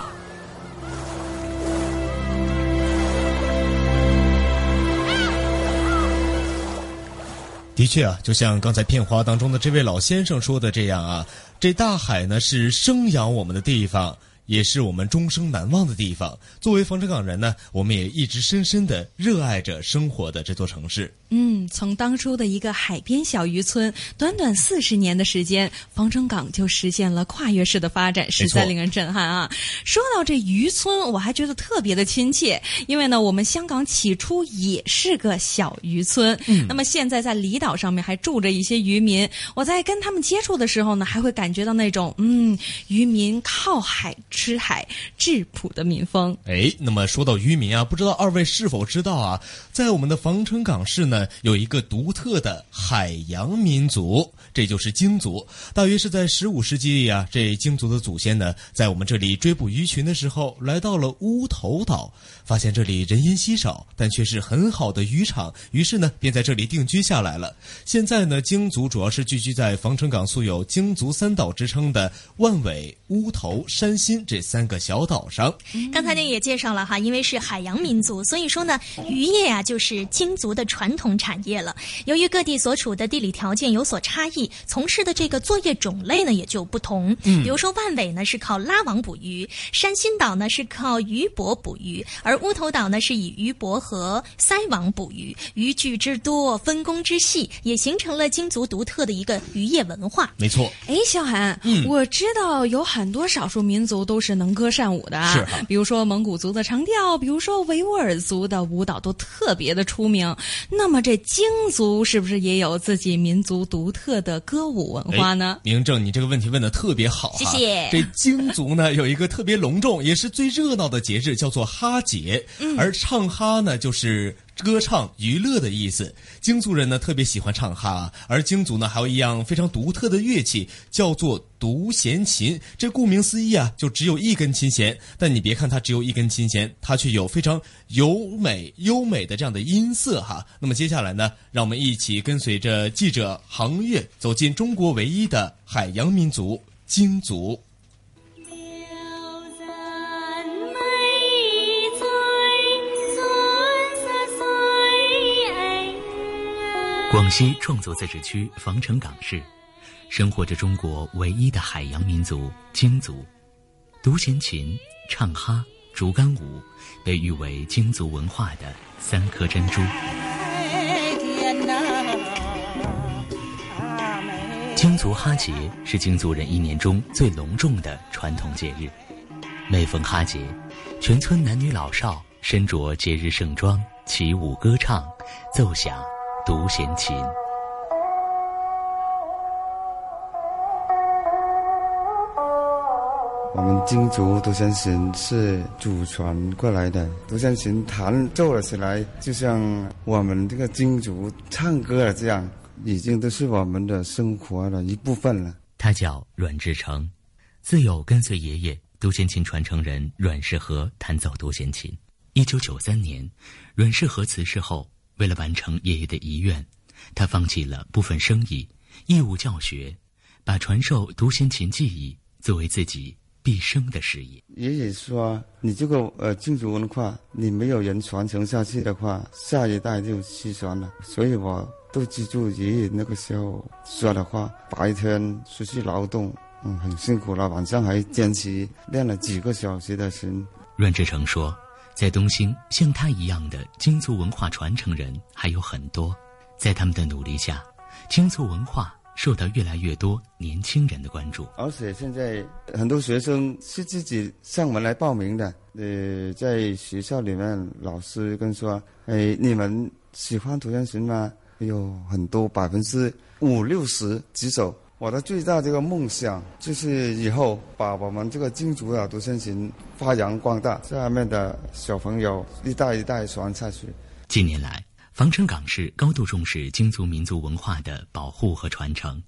Speaker 6: 的确啊，就像刚才片花当中的这位老先生说的这样啊，这大海呢是生养我们的地方。也是我们终生难忘的地方。作为防城港人呢，我们也一直深深的热爱着生活的这座城市。
Speaker 7: 嗯，从当初的一个海边小渔村，短短四十年的时间，防城港就实现了跨越式的发展，实在令人震撼啊！说到这渔村，我还觉得特别的亲切，因为呢，我们香港起初也是个小渔村。嗯，那么现在在离岛上面还住着一些渔民，我在跟他们接触的时候呢，还会感觉到那种嗯，渔民靠海。吃海质朴的民风。
Speaker 6: 哎，那么说到渔民啊，不知道二位是否知道啊，在我们的防城港市呢，有一个独特的海洋民族，这就是鲸族。大约是在十五世纪啊，这鲸族的祖先呢，在我们这里追捕鱼群的时候，来到了乌头岛，发现这里人烟稀少，但却是很好的渔场，于是呢，便在这里定居下来了。现在呢，鲸族主要是聚居在防城港素有“鲸族三岛”之称的万尾、乌头、山心。这三个小岛上，
Speaker 5: 刚才呢也介绍了哈，因为是海洋民族，所以说呢，渔业啊就是鲸族的传统产业了。由于各地所处的地理条件有所差异，从事的这个作业种类呢也就不同。嗯，比如说万尾呢是靠拉网捕鱼，山心岛呢是靠鱼泊捕鱼，而乌头岛呢是以鱼泊和塞网捕鱼，渔具之多，分工之细，也形成了鲸族独特的一个渔业文化。
Speaker 6: 没错。
Speaker 7: 哎，小韩，嗯，我知道有很多少数民族。都是能歌善舞的啊，
Speaker 6: 是
Speaker 7: 比如说蒙古族的长调，比如说维吾尔族的舞蹈都特别的出名。那么这京族是不是也有自己民族独特的歌舞文化呢？
Speaker 6: 明正，你这个问题问的特别好，
Speaker 5: 谢谢。
Speaker 6: 这京族呢有一个特别隆重，也是最热闹的节日，叫做哈节。嗯，而唱哈呢就是。歌唱娱乐的意思，京族人呢特别喜欢唱哈，而京族呢还有一样非常独特的乐器，叫做独弦琴。这顾名思义啊，就只有一根琴弦。但你别看它只有一根琴弦，它却有非常优美优美的这样的音色哈。那么接下来呢，让我们一起跟随着记者航月走进中国唯一的海洋民族京族。
Speaker 28: 广西壮族自治区防城港市，生活着中国唯一的海洋民族京族，独弦琴、唱哈、竹竿舞，被誉为京族文化的三颗珍珠。京族哈节是京族人一年中最隆重的传统节日，每逢哈节，全村男女老少身着节日盛装，起舞歌唱，奏响。独弦琴，
Speaker 29: 我们京族独弦琴是祖传过来的。独弦琴弹奏了起来，就像我们这个京族唱歌了这样，已经都是我们的生活的一部分了。
Speaker 28: 他叫阮志成，自幼跟随爷爷独弦琴传承人阮世和弹奏独弦琴。一九九三年，阮世和辞世后。为了完成爷爷的遗愿，他放弃了部分生意，义务教学，把传授独弦琴技艺作为自己毕生的事业。
Speaker 29: 爷爷说：“你这个呃京族文化，你没有人传承下去的话，下一代就失传了。”所以我都记住爷爷那个时候说的话：白天出去劳动，嗯，很辛苦了，晚上还坚持练了几个小时的琴。
Speaker 28: 阮志成说。在东兴，像他一样的京族文化传承人还有很多。在他们的努力下，京族文化受到越来越多年轻人的关注。
Speaker 29: 而且现在很多学生是自己上门来报名的。呃，在学校里面，老师跟说：“哎，你们喜欢独弦琴吗？”有很多百分之五六十举手。我的最大这个梦想就是以后把我们这个京族的独弦琴发扬光大，下面的小朋友一代一代传下去。
Speaker 28: 近年来，防城港市高度重视京族民族文化的保护和传承。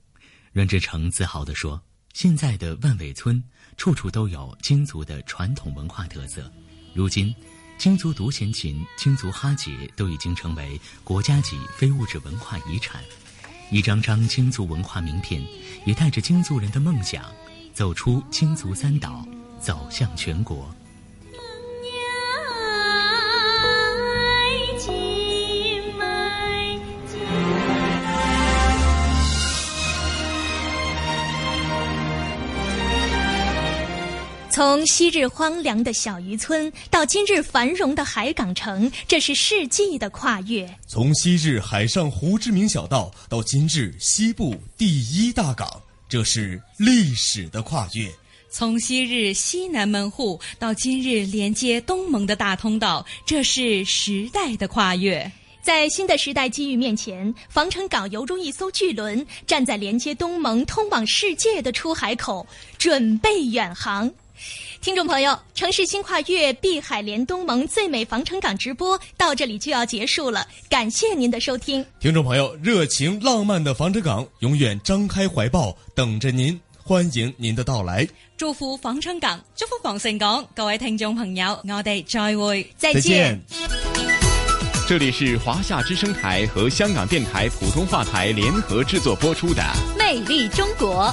Speaker 28: 阮志成自豪地说：“现在的万尾村处处都有京族的传统文化特色。如今，京族独弦琴、京族哈节都已经成为国家级非物质文化遗产。”一张张京族文化名片，也带着京族人的梦想，走出京族三岛，走向全国。
Speaker 5: 从昔日荒凉的小渔村到今日繁荣的海港城，这是世纪的跨越；
Speaker 6: 从昔日海上胡志明小道到今日西部第一大港，这是历史的跨越；
Speaker 7: 从昔日西南门户到今日连接东盟的大通道，这是时代的跨越。
Speaker 5: 在新的时代机遇面前，防城港犹如一艘巨轮，站在连接东盟、通往世界的出海口，准备远航。听众朋友，城市新跨越碧海连东盟最美防城港直播到这里就要结束了，感谢您的收听。
Speaker 6: 听众朋友，热情浪漫的防城港永远张开怀抱等着您，欢迎您的到来。
Speaker 7: 祝福防城港，祝福防城港，各位听众朋友，我哋再会，
Speaker 5: 再见。
Speaker 1: 这里是华夏之声台和香港电台普通话台联合制作播出的《
Speaker 2: 魅力中国》。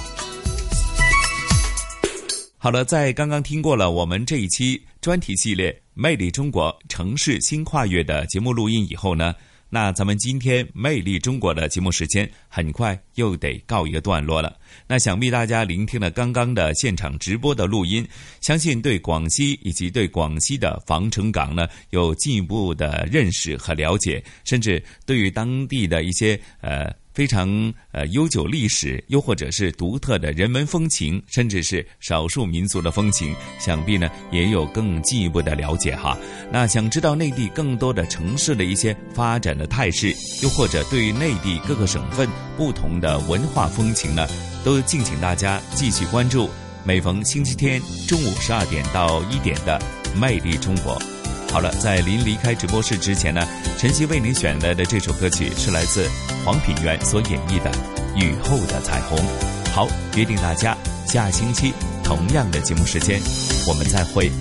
Speaker 3: 好了，在刚刚听过了我们这一期专题系列《魅力中国城市新跨越》的节目录音以后呢？那咱们今天《魅力中国》的节目时间很快又得告一个段落了。那想必大家聆听了刚刚的现场直播的录音，相信对广西以及对广西的防城港呢有进一步的认识和了解，甚至对于当地的一些呃。非常呃悠久历史，又或者是独特的人文风情，甚至是少数民族的风情，想必呢也有更进一步的了解哈。那想知道内地更多的城市的一些发展的态势，又或者对于内地各个省份不同的文化风情呢，都敬请大家继续关注。每逢星期天中午十二点到一点的《魅力中国》。好了，在临离开直播室之前呢，晨曦为您选来的这首歌曲是来自黄品源所演绎的《雨后的彩虹》。好，约定大家下星期同样的节目时间，我们再会。